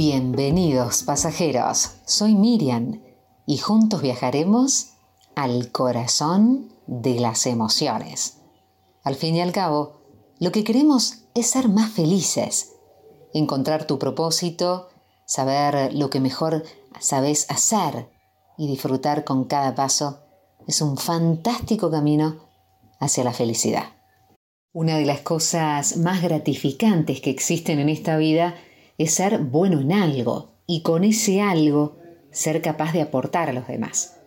Queridos pasajeros, soy Miriam y juntos viajaremos al corazón de las emociones. Al fin y al cabo, lo que queremos es ser más felices, encontrar tu propósito, saber lo que mejor sabes hacer y disfrutar con cada paso es un fantástico camino hacia la felicidad. Una de las cosas más gratificantes que existen en esta vida es ser bueno en algo y con ese algo ser capaz de aportar a los demás.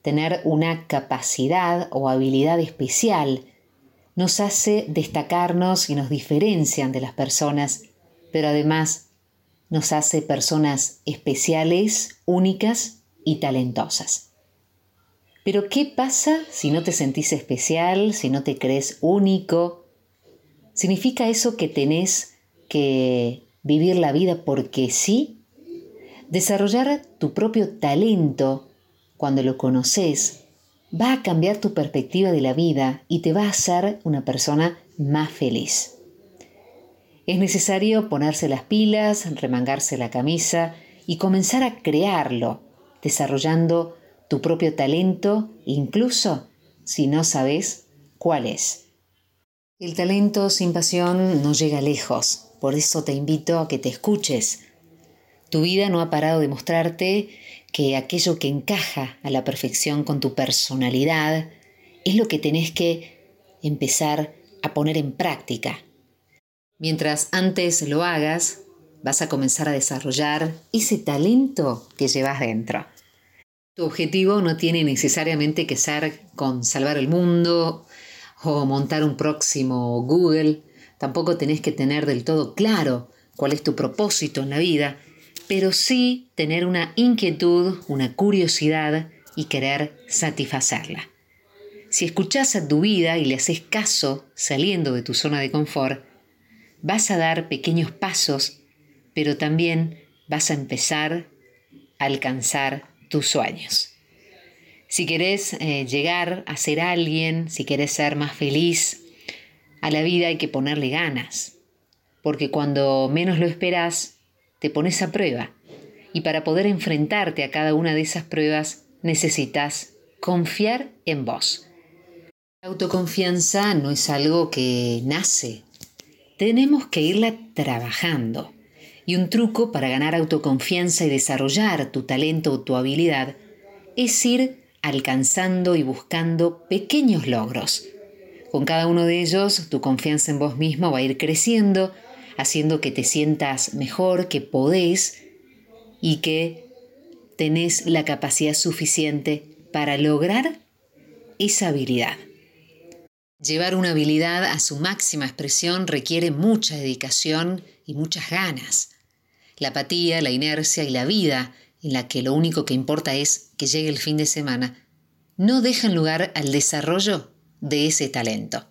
Tener una capacidad o habilidad especial nos hace destacarnos y nos diferencian de las personas, pero además nos hace personas especiales, únicas y talentosas. Pero ¿qué pasa si no te sentís especial, si no te crees único? ¿Significa eso que tenés que vivir la vida porque sí, desarrollar tu propio talento cuando lo conoces va a cambiar tu perspectiva de la vida y te va a hacer una persona más feliz. Es necesario ponerse las pilas, remangarse la camisa y comenzar a crearlo, desarrollando tu propio talento, incluso si no sabes cuál es. El talento sin pasión no llega lejos, por eso te invito a que te escuches. Tu vida no ha parado de mostrarte que aquello que encaja a la perfección con tu personalidad es lo que tenés que empezar a poner en práctica. Mientras antes lo hagas, vas a comenzar a desarrollar ese talento que llevas dentro. Tu objetivo no tiene necesariamente que ser con salvar el mundo o montar un próximo Google Tampoco tenés que tener del todo claro cuál es tu propósito en la vida, pero sí tener una inquietud, una curiosidad y querer satisfacerla. Si escuchás a tu vida y le haces caso saliendo de tu zona de confort, vas a dar pequeños pasos, pero también vas a empezar a alcanzar tus sueños. Si querés eh, llegar a ser alguien, si querés ser más feliz, a la vida hay que ponerle ganas, porque cuando menos lo esperas, te pones a prueba. Y para poder enfrentarte a cada una de esas pruebas, necesitas confiar en vos. La autoconfianza no es algo que nace, tenemos que irla trabajando. Y un truco para ganar autoconfianza y desarrollar tu talento o tu habilidad es ir alcanzando y buscando pequeños logros con cada uno de ellos, tu confianza en vos mismo va a ir creciendo, haciendo que te sientas mejor, que podés y que tenés la capacidad suficiente para lograr esa habilidad. Llevar una habilidad a su máxima expresión requiere mucha dedicación y muchas ganas. La apatía, la inercia y la vida en la que lo único que importa es que llegue el fin de semana no dejan lugar al desarrollo de ese talento.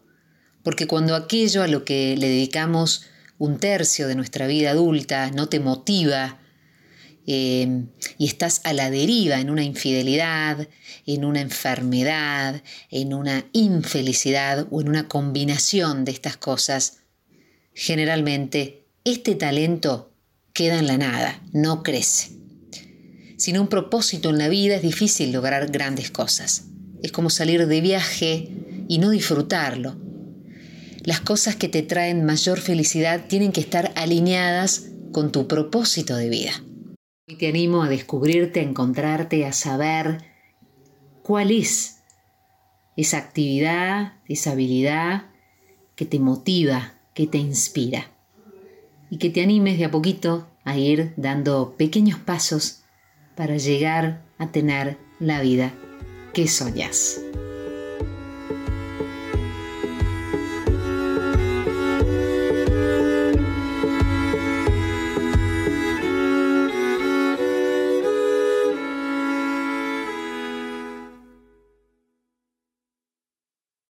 Porque cuando aquello a lo que le dedicamos un tercio de nuestra vida adulta no te motiva eh, y estás a la deriva en una infidelidad, en una enfermedad, en una infelicidad o en una combinación de estas cosas, generalmente este talento queda en la nada, no crece. Sin un propósito en la vida es difícil lograr grandes cosas. Es como salir de viaje y no disfrutarlo. Las cosas que te traen mayor felicidad tienen que estar alineadas con tu propósito de vida. Hoy te animo a descubrirte, a encontrarte, a saber cuál es esa actividad, esa habilidad que te motiva, que te inspira. Y que te animes de a poquito a ir dando pequeños pasos para llegar a tener la vida que soñas.